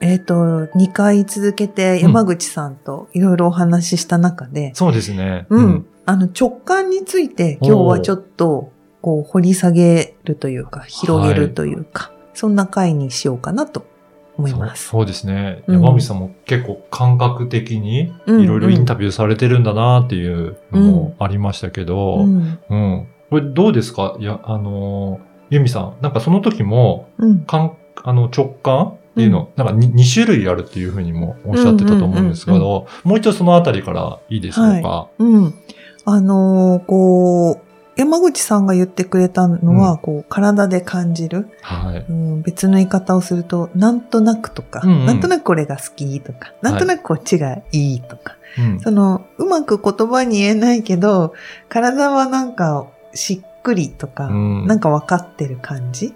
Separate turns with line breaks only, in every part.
えっ、と2回続けて山口さんといろいろお話しした中で、
そうですね。
うん。あの直感について今日はちょっとこう掘り下げるというか広げるというか、そんな回にしようかなと思います。
そうそうですね。
うん
山口さんも結構感覚的に
うん
いろいろインタビューされてるんだなっていうのもありましたけど、
うん。
うん。これどうですか？いや、あのー、ゆみさん、なんかその時も、
うん。
感、あの、直感っていうの、なんか 2, 種類あるっていうふうにもおっしゃってたと思うんですけ
うんうん
ど、もう一度そのあたりからいいでしょうか？
うん。あのーこう、山口さんが言ってくれたのは、
うん
こう、体で感じる、
はい。
うん、別の言い方をすると、なんとなくとか、
うんうん
なんとなくこれが好きとか、なんとなくこっちがいいとか、
うん
その、うまく言葉に言えないけど、体はなんかしっくりとか、
うん
なんか分かってる感じ。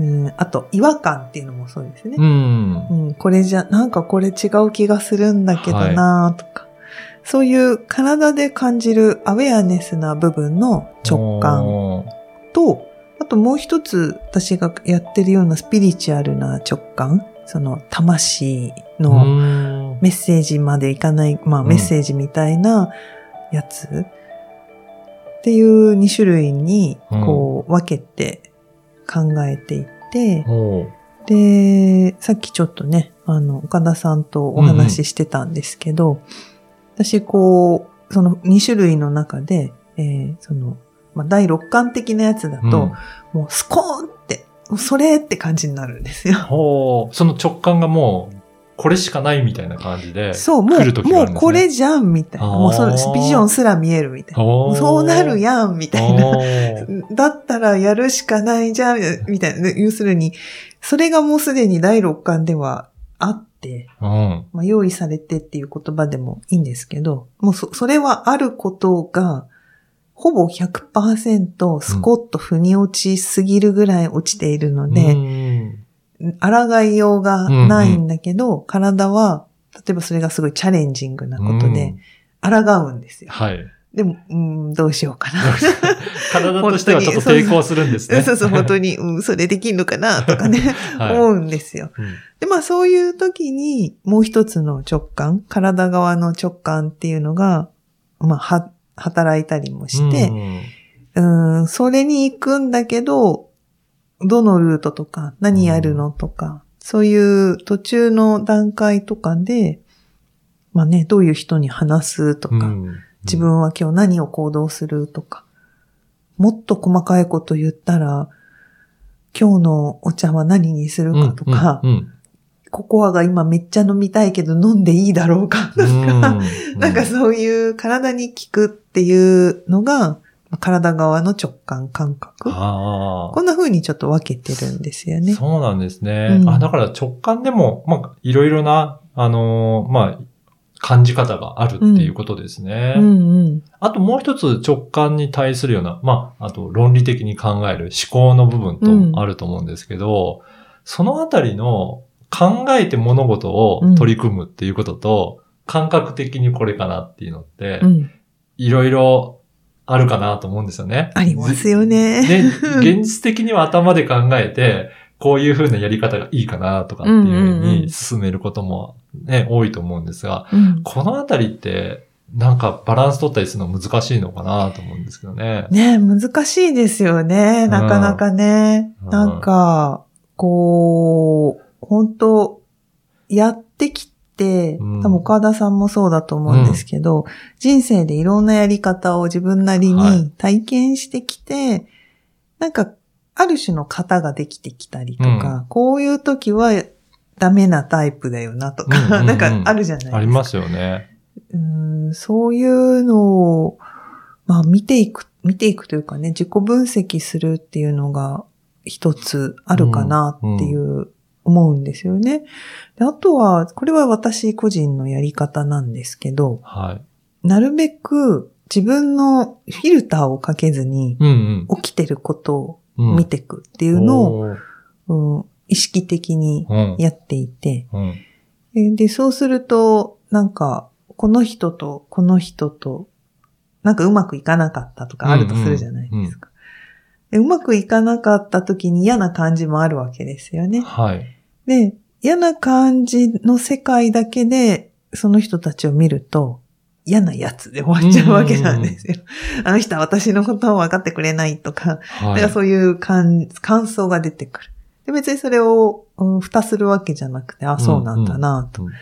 うん、あと、違和感っていうのもそうですね。
うん。
うん、これじゃ、なんかこれ違う気がするんだけどなとか、そういう体で感じるアウェアネスな部分の直感と、あともう一つ私がやってるようなスピリチュアルな直感、その魂
う
の
ん。
メッセージまでいかない、まあ
うん。
メッセージみたいなやつ。っていう2種類にこう分けて考えていって、で、さっきちょっとね、あの、岡田さんとお話ししてたんですけど、私こう、その2種類の中で、えーその、まあ、第六感的なやつだと、
うん。
もうスコーンって、それって感じになるんですよ。
その直感がもう、これしかないみたいな感じで、
そう、もう、
ね
もうこれじゃんみたいな。もうそのビジョンすら見えるみたいな。そうなるやんみたいな。だったらやるしかないじゃんみたいな。要するに、それがもうすでに第六感ではあって、
うん。
まあ、用意されてっていう言葉でもいいんですけど、もうそ、それはあることが、ほぼ100%スコッと腑に落ちすぎるぐらい落ちているの
う
で、
ん
抗いようがないんだけど、体は、例えばそれがすごいチャレンジングなことで、抗うんですよ。
はい。
でも、うん、どうしようかな。
体としてはちょっと抵抗するんですね。
そうそう、本当に、うん、それできんのかな、とかね、
はい
思うんですよ。
うん
で、まあそういう時に、もう一つの直感、体側の直感っていうのが、まあ、は、働いたりもして、うん、それに行くんだけど、どのルートとか、何やるのとか、そういう途中の段階とかで、まあね、どういう人に話すとか、
うん。
自分は今日何を行動するとか、もっと細かいこと言ったら、今日のお茶は何にするかとか、
うんうん
ココアが今めっちゃ飲みたいけど飲んでいいだろうかとか、
うん。
なんかそういう体に効くっていうのが、体側の直感感覚。
あ
こんな風にちょっと分けてるんですよ
あ、
ね。
そうなんですね。
うん
あ、だから直感でも、まあ、いろいろな、あのーまあ、感じ方があるっていうことですね。
うんうん。
あともう一つ直感に対するような、まあ、あと論理的に考える思考の部分とあると思うんですけど、そのあたりの考えて物事を取り組むっていうことと、感覚的にこれかなっていうのって
う、ん。
いろいろあるかなと思うんですよね。
ありますよね。
で、現実的には頭で考えて、こういう風なやり方がいいかなとかっていう風に進めることもね、多いと思うんですが、
うん
このあたりって、なんかバランス取ったりするの難しいのかなと思うんですけどね。
ね難しいですよね。なかなかね。
うん
なんか、こう、本当やってき多分岡田さんもそうだと思うんですけど、人生でいろんなやり方を自分なり
はい。
に体験してきて、なんか、ある種の型ができてきたりとか、こういう時はダメなタイプだよなとか、
うんうんうん。
なんかあるじゃないですか。
ありますよね。
うんそういうのを、まあ見ていく、見ていくというかね、自己分析するっていうのが一つあるかなっていう思うんですよね。であとは、これは私個人のやり方なんですけど、
はい。
なるべく自分のフィルターをかけずに
うん
起きてることを
うん。
見ていくっていうのを、
を、
うん意識的に
うん。
やっていて、
うん。
えで、そうすると、なんか、この人とこの人と、なんかうまくいかなかったとかあるとするじゃないですか。でうまくいかなかった時に嫌な感じもあるわけですよね。
はい。
で、嫌な感じの世界だけで、その人たちを見ると、嫌なやつで終わっちゃうわけなんですよ。あの人は私のことを分かってくれないとか、だ
はい。
からそういう感感想が出てくる。で別にそれを、うん蓋するわけじゃなくて、あ、そうなんだなと。
うん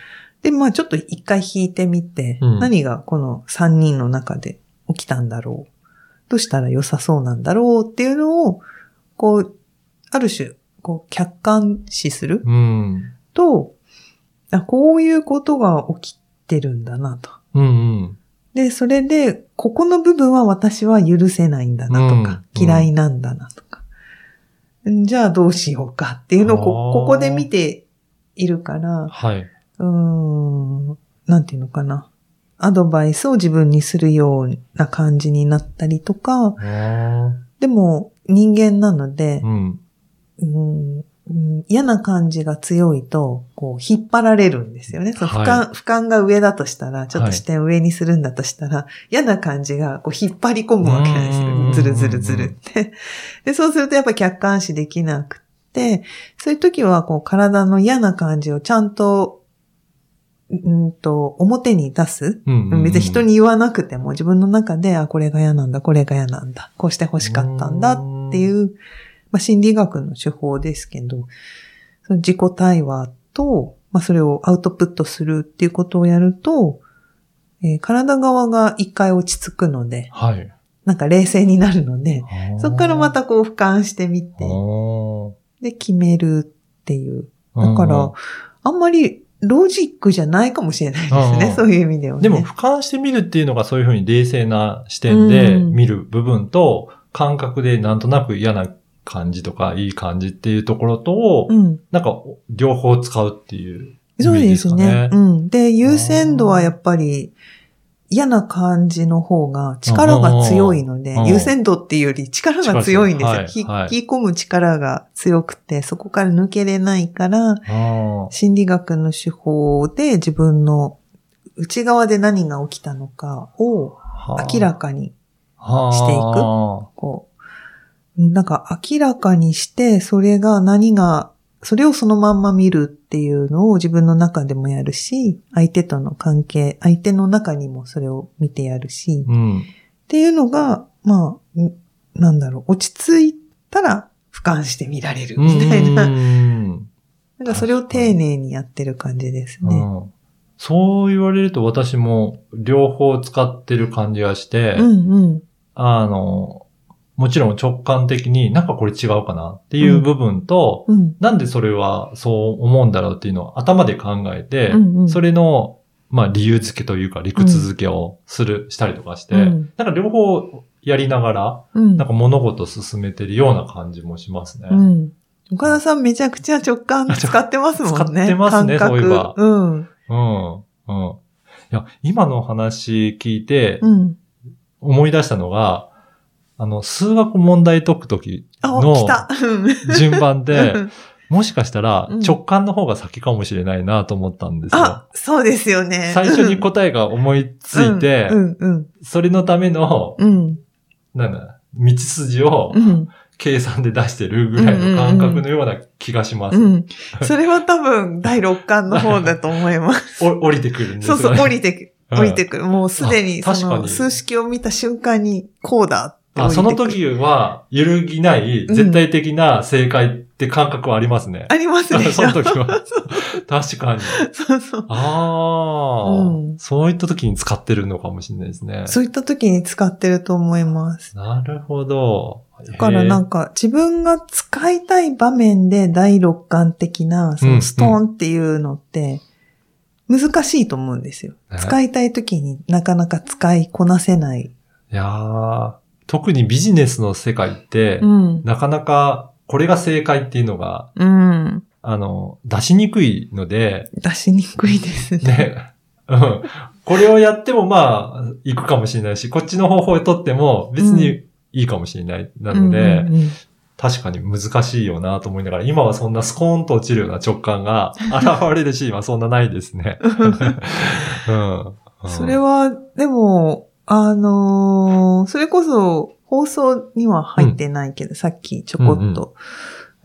で、まあちょっと一回引いてみて、
うん
何がこの三人の中で起きたんだろう。どうしたら良さそうなんだろうっていうのを、こう、ある種、こう、客観視する？
うん。
こういうことが起きてるんだなと。
うんうん。
で、それで、ここの部分は私は許せないんだなとか、
うん
嫌いなんだなとか。んじゃあどうしようかっていうのをこここで見ているから、
はい。
うーん、なんていうのかな。アドバイスを自分にするような感じになったりとか、
あ
でも人間なので
ー、うん。
うんうん嫌な感じが強いと、こう、引っ張られるんですよね。その俯瞰、
は
俯瞰が上だとしたら、ちょっと視点上にするんだとしたら、嫌な感じがこう引っ張り込むわけなんです
うん
よ。ずるずるずるって。で、そうするとやっぱ客観視できなくて、そういう時はこう体の嫌な感じをちゃんと、うんと、表に出す。別に人に言わなくても自分の中で、あ、これが嫌なんだ、これが嫌なんだ、こうして欲しかったんだっていう、まあ、心理学の手法ですけど、その自己対話と、まあ、それをアウトプットするっていうことをやると、えー体側が一回落ち着くので、
はい。
なんか冷静になるので、そこからま、たこう俯瞰してみて、
あ
で、決めるっていう。
ー
だから、あんまりロジックじゃないかもしれないです
うん。
ねそういう意味ではね。
でも、俯瞰してみるっていうのがそういうふうに冷静な視点で
うん
見る部分と、感覚でなんとなく嫌な感じとか、いい感じっていうところと、
うん。
なんか、両方使うっていうイ
そうで
すね。。
うん。で、優先度はやっぱり嫌な感じの方が力が強いので
うん、
優先度っていうより力が強いんですよ。
はいはい
引き込む力が強くて、そこから抜けれないから、
あ
心理学の手法で自分の内側で何が起きたのかを
ー
明らかに
はあ
していくこう、なんか明らかにして、それが何が、それをそのまんま見るっていうのを自分の中でもやるし、相手との関係、相手の中にもそれを見てやるし、っ
うん。
ていうのが、まあ、んなんだろう、落ち着いたら俯瞰して見られるみたいな。
うん
なんかそれを丁寧にやってる感じですね。
うんそう言われると私も両方使ってる感じがして、
うんうん。
あの、もちろん直感的になんかこれ違うかなっていう部分と、
うん。
なんでそれはそう思うんだろうっていうのを頭で考えて、
うんうん
それの、まあ理由付けというか理屈付けをする、したりとかして、
うん
なんか両方やりながら、
うん。
なんか物事を進めてるような感じもしますね。
うん。岡田さんめちゃくちゃ直感使ってますもんね。
使ってますねそういえば
うん。
うん。うん。いや、今の話聞いて、
うん。
思い出したのが、あの、数学問題解くとき
あ、
の。順番で
う、ん
もしかしたら
うん
直感の方が先かもしれないなと思ったんですよ。
あ、そうですよね。
最初に答えが思いついて
う、ん、うん、
それのための、
うん。
なんだ、道筋を
うん。
計算で出してるぐらいの感覚のような気がします。
うん。それは多分、第六感の方だと思います。
お降りてくるんですよね。
そうそう、降りてく、
うん
降りてくる。もうすでに、その、数式を見た瞬間に、こうだ
あ。その時は、揺るぎない、
うん
絶対的な正解って感覚はありますね。
ありますでし
そ
ょ
の時は。確かに。
そうそう。
ああ、
うん
そういった時に使ってるのかもしれないですね。
そういった時に使ってると思います。
なるほど。
だからなん
か、
か自分が使いたい場面で第六感的なそ
うん
のストーンっていうのって難しいと思うんですよ。
ね
使いたい時になかなか使いこなせない。
いやー特にビジネスの世界って、
うん。
なかなかこれが正解っていうのが
うん。
あの、出しにくいので、
出しにくいですね。
ね、うん。これをやってもまあ、行くかもしれないし、こっちの方法を取っても別にいいかもしれない。なので、
うんうんうん
確かに難しいよなと思いながら、今はそんなスコーンと落ちるような直感が 現れるシーンはそんなないですね。うん うん
それは、でも、あのーそれこそ放送には入ってないけど、さっきちょこっと、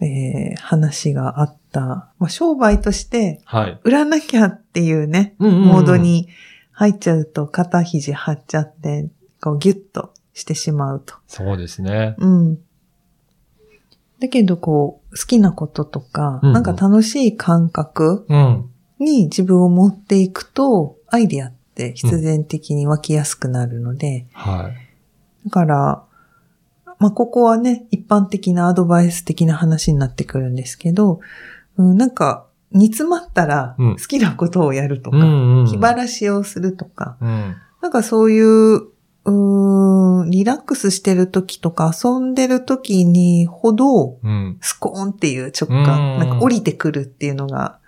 えー話があった、まあ、商売として
はい。
売らなきゃっていうね、
うんうんうん
モードに入っちゃうと肩肘張っちゃって、こうギュッとしてしまうと。
そうですね。
うん。だけど、こう、好きなこととか、
うんうん
なんか楽しい感覚
うん。
に自分を持っていくと、アイディアって必然的に湧きやすくなるので、
はい。
だから、まあ、ここはね、一般的なアドバイス的な話になってくるんですけど、うん、なんか、煮詰まったら
うん
好きなことをやるとか、
んうん
気晴らしをするとか、
うん。
なんかそういう、うリラックスしてる時とか遊んでる時にほど、
うん。
スコーンっていう直
うん
感、なんか降りてくるっていうのが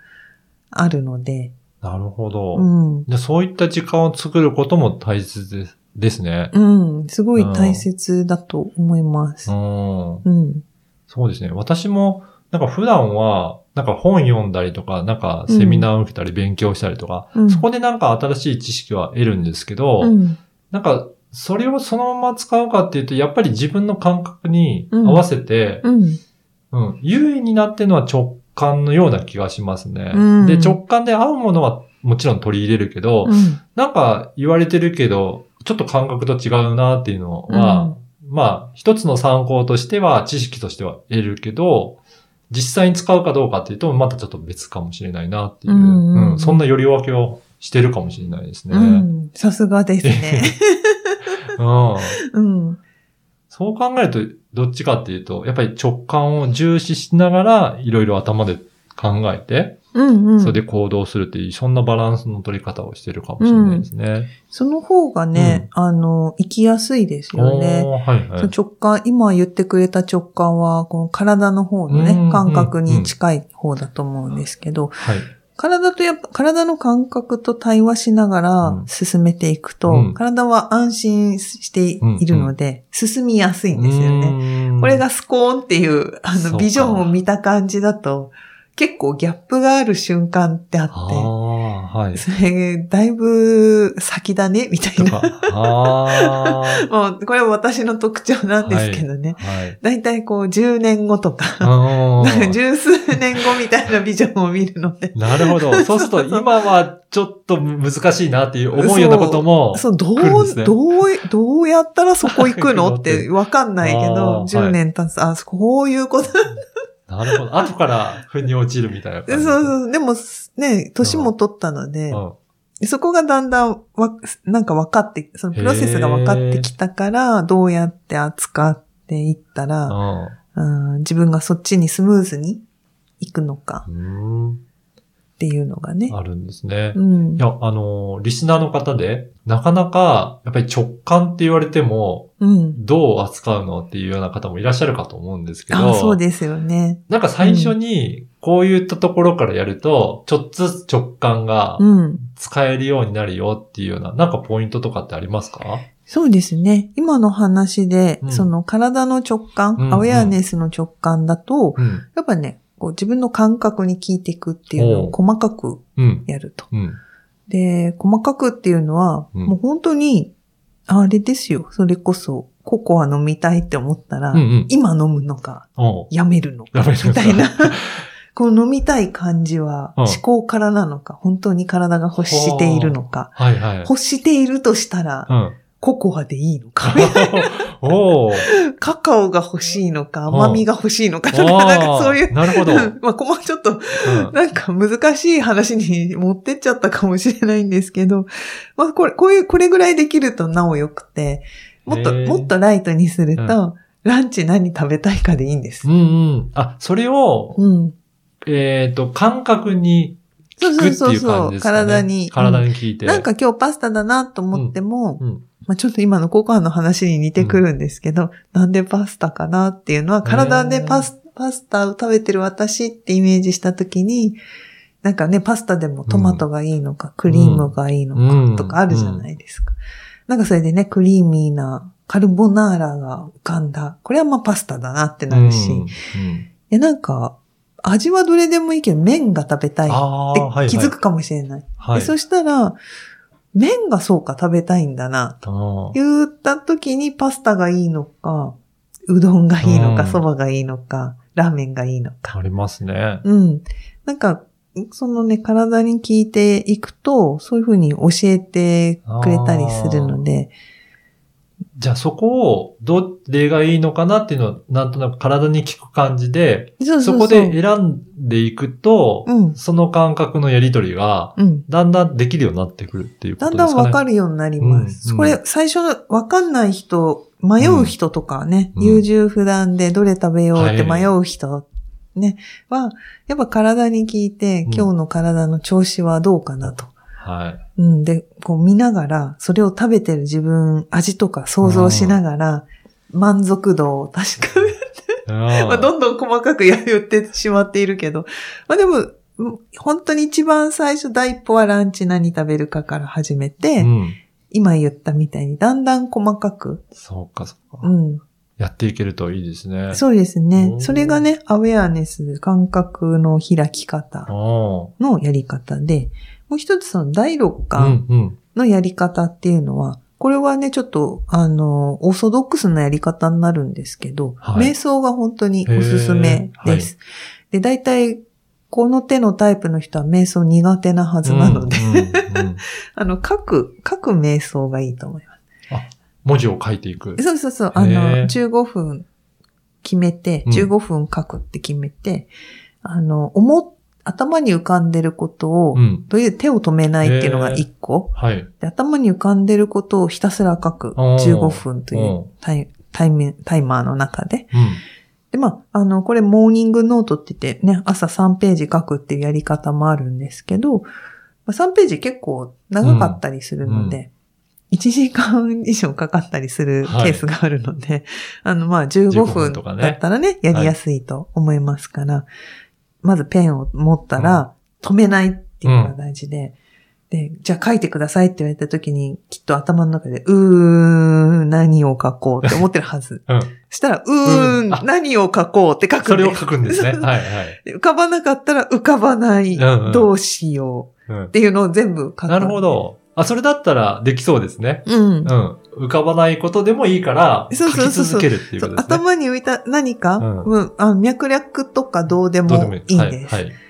あるので、
なるほど。
うん。
でそういった時間を作ることも大切ですですね。
うん。すごい大切だと思います
う。ん。
うん。
そうですね。私も、なんか普段は、なんか本読んだりとか、なんかセミナーを受けたり勉強したりとか、
うん
そこでなんか新しい知識は得るんですけど、
うん。
なんかそれをそのまま使うかっていうと、やっぱり自分の感覚に合わせて、
うん。
うん、優位になってるのは直感のような気がしますね。
うん
で、直感で合うものはもちろん取り入れるけど、
うん。
なんか言われてるけど、ちょっと感覚と違うなっていうのは、まあ、一つの参考としては、知識としては得るけど、実際に使うかどうかっていうと、またちょっと別かもしれないなっていう、
うんうんうん
うんそんなより分けをしてるかもしれないですね。
う
うん
ん。さすがですね。うん。
そう考えると、どっちかっていうと、やっぱり直感を重視しながら、いろいろ頭で考えて、
うんうん。
それで行動するっていう、そんなバランスの取り方をしてるかもしれないですね。
その方がね、あの、生きやすいですよね。
はいはい。
直感、今言ってくれた直感は、この体の方のね、
うん
感覚に近い方だと思うんですけど、
はい。
体とやっぱ、体の感覚と対話しなが
う
ら
ん。
進めていくと、
うん。
体は安心しているので、進みやすいんですよね。
ね
これがスコーンっていう、あの、ビジョンを見た感じだと、結構ギャップがある瞬間ってあ
あ
っ
あ、はい
て、。それ、だいぶ先だね、みたいな。
とか、あ
もう、これは私の特徴なんですけどね。
あ、はい。
だいたいこう10年後とか、十数年後みたいなビジョンを見るので。
なるほど。そうすると、今はちょっと難しいなっていう思うようなことも、
そう、どう、どう、どうやったらそこ行くの？ってわかんないけ
あ
ど、
ー
10年経つ、あ、こういうこと。
なるほど。後から腑に落ちるみたいな
そう
感じ。
そう、でもね、年も取ったので、
うん
そこがだんだんわ、なんか分かって、そのプロセスが分かってきたから、どうやって扱っていったら、うん自分がそっちにスムーズに行くのか
うん。うん
っていうのがね。
あるんですね。
うん
い。や、あのー、リスナーの方で、なかなか、やっぱり直感って言われても、
うん。
どう扱うのっていうような方もいらっしゃるかと思うんですけど、
あ、そうですよね。
なんか最初に、こういったところからやると、ちょっとずつ直感が
うん。
使えるようになるよっていうような、なんかポイントとかってありますか？
そうですね。今の話で、
うん
その体の直感、
うんうん
アウェアネスの直感だと、
うん。
やっぱね、こう自分の感覚に聞いていくっていうのを細かく
うん。
やると。
うん。
で、細かくっていうのは、
うん
もう本当に、あれですよ。それこそ、ココア飲みたいって思ったら、
うんうん。
今飲むのか、やめるのか、みたいな。この飲みたい感じは、
うん
思考からなのか、本当に体が欲しているのか、
はいはい。
欲しているとしたら、
うん。
ココアでいいのか、カカオが欲しいのか、
うん
甘みが欲しいのか、
あー
なんかそういう、
なるほど。
う んまあ、こまちょっと、
うん
なんか難しい話に持ってっちゃったかもしれないんですけど、まあ、これ、こういう、これぐらいできるとなお良くて、もっと、もっとライトにすると、
う
ランチ何食べたいかでいいんです
うん。うん。あ、それを、
うん。
えっ、と、感覚に
そう
聞くっていう
そうそう。体に。
体
うん
に聞いて。
なんか今日パスタだなと思っても、
うん。
まあちょっと今のココアの話に似てくるんですけど、なんでパスタかなっていうのは、体でパス、パスタを食べてる私ってイメージしたときに、なんかね、パスタでもトマトがいいのか、クリームがいいのかとかあるじゃないですか。なんかそれでね、クリーミーなカルボナーラが浮かんだ。これはまあパスタだなってなるし。
うんうん
で、なんか、味はどれでもいいけど、麺が食べたいって気づくかもしれない。
はい。
でそしたら、麺がそうか食べたいんだな、言った時にパスタがいいのか、うどんがいいのか、
うん
蕎麦がいいのか、ラーメンがいいのか。
ありますね。
うん。なんか、そのね、体に聞いていくと、そういうふうに教えてくれたりするので、
じゃあそこをどれがいいのかなっていうのをなんとなく体に効く感じで、
そ
こで選んでいくと、
うん
その感覚のやりとりが
うん。
だんだんできるようになってくるっていうこ
だん
とですかね。
だんわかるようになります。
うん
これ、最初のわかんない人、迷う人とかね、
うん
優柔不断でどれ食べようって
はい
迷う人、ね、は、やっぱ体に聞いて、
うん
今日の体の調子はどうかなと。
はい。
うん、で、こう見ながら、それを食べてる自分、味とか想像しながら、満足度を確かめ まあ、どんどん細かくや言ってしまっているけど。まあでも、うん本当に一番最初、第一歩はランチ何食べるかから始めて、
うん。
今言ったみたいにだんだん細かく、
そうか、そうか。
うん。
やっていけるといいですね。
そうです
お
ね。
ー
それがね、アウェアネス、感覚の開き方
お
のやり方で、もう一つその第六感
んうん。
のやり方っていうのは、これはね、ちょっと、あの、オーソドックスなやり方になるんですけど、
はい
瞑想が本当におすすめです。で、大体、この手のタイプの人は瞑想苦手なはずなので、
うんうんうん
あの、書く、書く瞑想がいいと思います。
文字を書いていく。
そうそうそう、あの、
へー
15分決めて、
うん
15分書くって決めて、あの、思っ、頭に浮かんでることを、
うん。
という手を止めないっていうのが1個。
はい。
で頭に浮かんでることをひたすら書く。
おー
15分というタイタイムタイマーの中で。
うん。
で、まあ、あの、これモーニングノートって言ってね、朝3ページ書くっていうやり方もあるんですけど、まあ、3ページ結構長かったりするので、1時間以上かかったりするケースがあるので、あの、まあ、15
15
分だったらね、やりやすいと思いますから、まずペンを持ったら、止めないっていうのが大事で、で、じゃあ書いてくださいって言われた時に、きっと頭の中で、うーん、何を書こうって思ってるはず。
うん。
したら、うー
うんあ
ん、何を書こうって書くんです
それを書くんですね。はいはい。
浮かばなかったら浮かばない、
うんうん
どうしよう
うん
っていうのを全部書く。
なるほ。ど。あ、それだったらできそうですね。
うん
う。ん。浮かばないことでもいいから、書き続けるっていうことですね。
頭に浮いた何か、
うん
うんあ脈略とかどうでも
いい
いいです。
はい。はい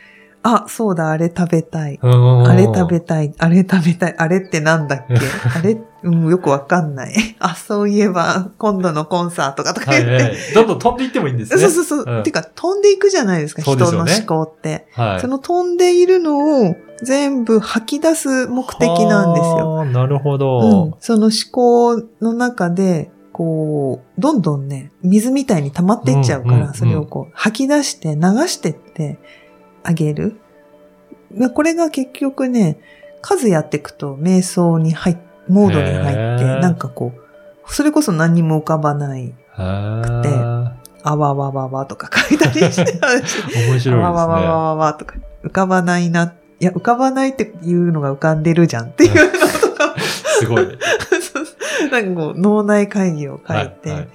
あ、そうだ、あれ食べたい。
あ
あれ食べたい。あれ食べたい。あれってなんだっけ？あれ、うん、よくわかんない。あ、そういえば、今度のコンサートかとか言って。
はいはい。どんどん飛んでいってもいいんですね。
そうそうそう。
うん
てか、飛んでいくじゃないですか、
すよね
人の思考って。
はい。
その飛んでいるのを全部吐き出す目的なんですよ。
よ。なるほ
うん
ど。。
その思考の中で、こう、どんどんね、水みたいに溜まっていっちゃうから、
うんうんうん
それをこう、吐き出して流してってあげる。でこれが結局ね、数やっていくと瞑想に入っ、モードに入って、なんかこう、それこそ何にも浮かばない、
へー
あわわわわとか 書いたりして、
面白い
あわわわ
で
わわとか、浮かばないな。いや、浮かばないっていうのが浮かんでるじゃんっていうのとか、
すね。すごい。
なんかこう、脳内会議を書いて、
はいはい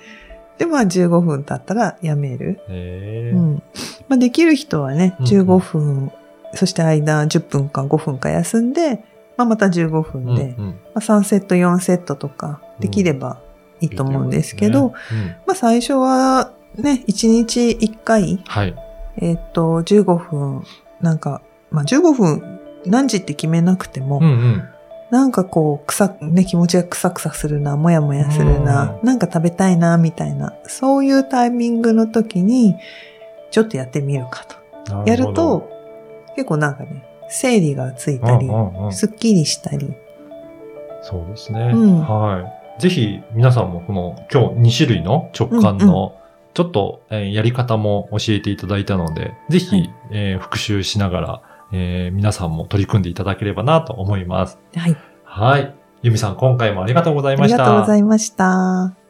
で、まあ15分経ったらやめる。うん。まあできる人はね、
うん
15分、そして間10分か5分か休んで、まあまた15分で、
うんうん
まあ3セット4セットとかできればいいと思うんですけど、
いいと思いますねうん
まあ最初はね、1日1回、
はい。
えっ、と、15分、なんか、まあ15分何時って決めなくても、
うんうん。
なんかこう、臭、ね、気持ちがクサクサするな、もやもやするな、なんか食べたいな、みたいな、そういうタイミングの時に、ちょっとやってみるかと。やると、結構なんかね、整理がついたり
うん、うんうん
すっきりしたり。
そうですね。
うん
はい。ぜひ皆さんもこの今日2種類の直感
うん
のちょっと、えーやり方も教えていただいたので、ぜひ、
はい
えー復習しながら、えー皆さんも取り組んでいただければなと思います。
はい。
はい。ゆみさん、今回もありがとうござい
あり
ました。
がとうございました。